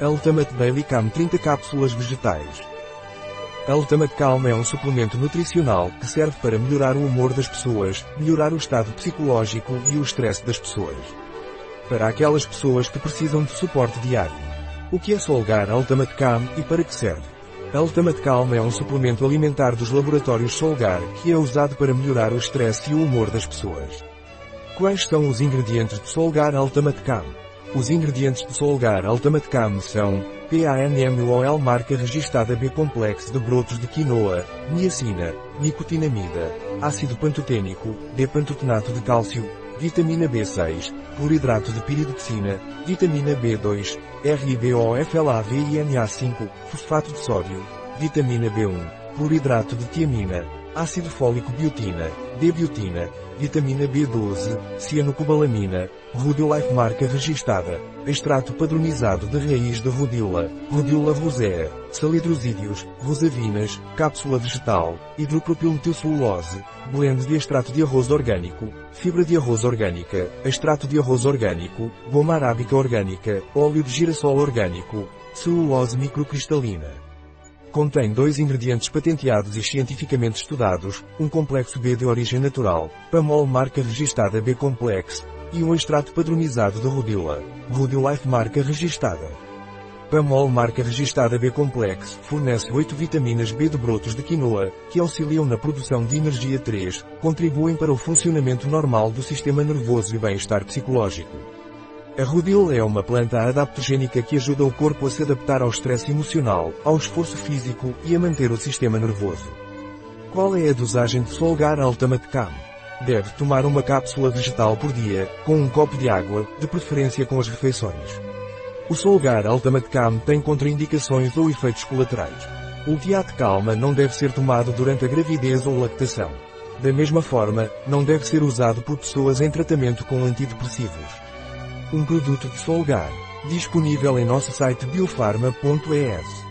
Ultimate Daily Calm 30 cápsulas vegetais. Ultimate Calm é um suplemento nutricional que serve para melhorar o humor das pessoas, melhorar o estado psicológico e o estresse das pessoas. Para aquelas pessoas que precisam de suporte diário. O que é Solgar Ultimate Calm e para que serve? Ultimate Calm é um suplemento alimentar dos laboratórios Solgar que é usado para melhorar o estresse e o humor das pessoas. Quais são os ingredientes de Solgar Ultimate Calm? Os ingredientes de Solgar Ultimate Cam são PANMOL marca registada B-complexo de brotos de quinoa, niacina, nicotinamida, ácido pantotênico, D-pantotenato de cálcio, vitamina B6, cloridrato de piridoxina, vitamina B2, RIBOFLAV e NA5, fosfato de sódio, vitamina B1, cloridrato de tiamina, ácido fólico biotina, D-biotina, vitamina B12, cianocobalamina, Rhodiolife marca registada, extrato padronizado de raiz de rodiola, rodiola rosea, salidrosídeos, rosavinas, cápsula vegetal, hidropropilmetilcelulose, blend de extrato de arroz orgânico, fibra de arroz orgânica, extrato de arroz orgânico, goma arábica orgânica, óleo de girassol orgânico, celulose microcristalina. Contém dois ingredientes patenteados e cientificamente estudados, um complexo B de origem natural, Pamol marca registada B-complex, e um extrato padronizado de Rodila, Rodilife marca registada. Pamol marca registada B-complex fornece 8 vitaminas B de brotos de quinoa, que auxiliam na produção de energia 3, contribuem para o funcionamento normal do sistema nervoso e bem-estar psicológico. A Rudil é uma planta adaptogênica que ajuda o corpo a se adaptar ao estresse emocional, ao esforço físico e a manter o sistema nervoso. Qual é a dosagem de Solgar Ultimate Cam? Deve tomar uma cápsula vegetal por dia, com um copo de água, de preferência com as refeições. O Solgar Ultimate Cam tem contraindicações ou efeitos colaterais. O Tiate Calma não deve ser tomado durante a gravidez ou lactação. Da mesma forma, não deve ser usado por pessoas em tratamento com antidepressivos. Um produto de Solgar. Disponível em nosso site biofarma.es.